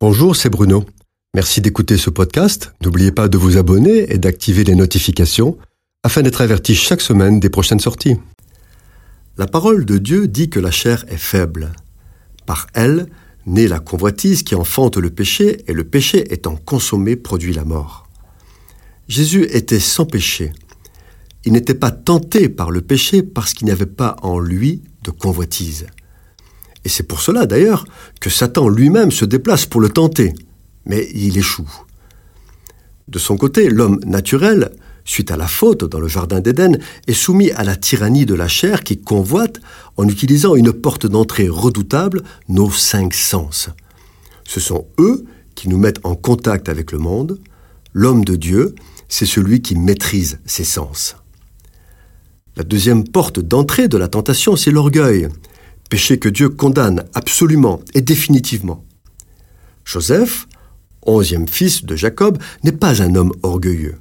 Bonjour, c'est Bruno. Merci d'écouter ce podcast. N'oubliez pas de vous abonner et d'activer les notifications afin d'être averti chaque semaine des prochaines sorties. La parole de Dieu dit que la chair est faible. Par elle naît la convoitise qui enfante le péché et le péché étant consommé produit la mort. Jésus était sans péché. Il n'était pas tenté par le péché parce qu'il n'y avait pas en lui de convoitise. Et c'est pour cela d'ailleurs que Satan lui-même se déplace pour le tenter, mais il échoue. De son côté, l'homme naturel, suite à la faute dans le Jardin d'Éden, est soumis à la tyrannie de la chair qui convoite en utilisant une porte d'entrée redoutable, nos cinq sens. Ce sont eux qui nous mettent en contact avec le monde. L'homme de Dieu, c'est celui qui maîtrise ses sens. La deuxième porte d'entrée de la tentation, c'est l'orgueil péché que Dieu condamne absolument et définitivement. Joseph, onzième fils de Jacob, n'est pas un homme orgueilleux.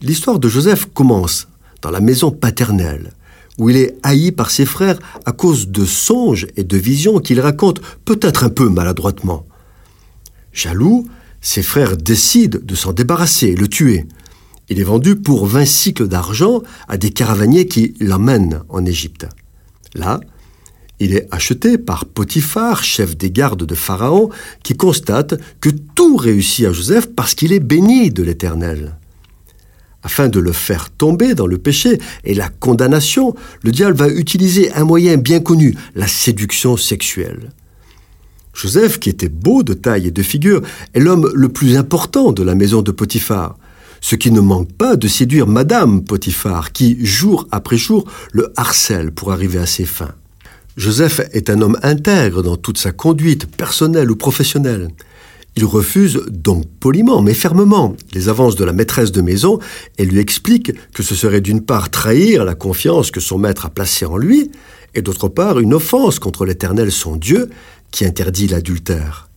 L'histoire de Joseph commence dans la maison paternelle, où il est haï par ses frères à cause de songes et de visions qu'il raconte peut-être un peu maladroitement. Jaloux, ses frères décident de s'en débarrasser le tuer. Il est vendu pour vingt cycles d'argent à des caravaniers qui l'emmènent en Égypte. Là, il est acheté par Potiphar, chef des gardes de Pharaon, qui constate que tout réussit à Joseph parce qu'il est béni de l'Éternel. Afin de le faire tomber dans le péché et la condamnation, le diable va utiliser un moyen bien connu, la séduction sexuelle. Joseph, qui était beau de taille et de figure, est l'homme le plus important de la maison de Potiphar, ce qui ne manque pas de séduire Madame Potiphar, qui, jour après jour, le harcèle pour arriver à ses fins. Joseph est un homme intègre dans toute sa conduite, personnelle ou professionnelle. Il refuse donc poliment mais fermement les avances de la maîtresse de maison et lui explique que ce serait d'une part trahir la confiance que son maître a placée en lui, et d'autre part une offense contre l'Éternel son Dieu qui interdit l'adultère.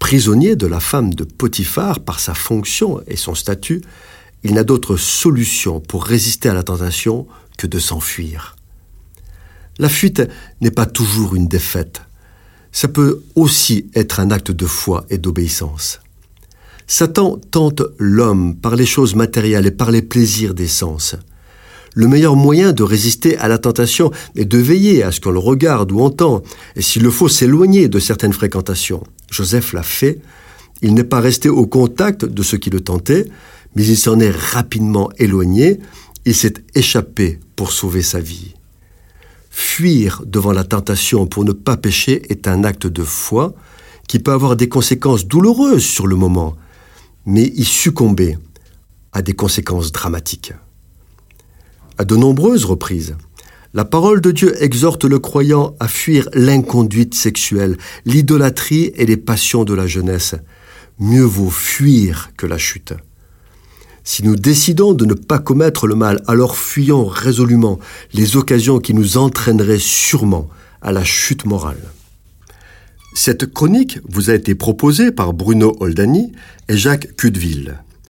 Prisonnier de la femme de Potiphar par sa fonction et son statut, il n'a d'autre solution pour résister à la tentation que de s'enfuir. La fuite n'est pas toujours une défaite. Ça peut aussi être un acte de foi et d'obéissance. Satan tente l'homme par les choses matérielles et par les plaisirs des sens. Le meilleur moyen de résister à la tentation est de veiller à ce qu'on le regarde ou entend, et s'il le faut s'éloigner de certaines fréquentations. Joseph l'a fait. Il n'est pas resté au contact de ce qui le tentait, mais il s'en est rapidement éloigné. Il s'est échappé pour sauver sa vie. Fuir devant la tentation pour ne pas pécher est un acte de foi qui peut avoir des conséquences douloureuses sur le moment, mais y succomber a des conséquences dramatiques. À de nombreuses reprises, la parole de Dieu exhorte le croyant à fuir l'inconduite sexuelle, l'idolâtrie et les passions de la jeunesse. Mieux vaut fuir que la chute. Si nous décidons de ne pas commettre le mal, alors fuyons résolument les occasions qui nous entraîneraient sûrement à la chute morale. Cette chronique vous a été proposée par Bruno Oldani et Jacques Cudeville.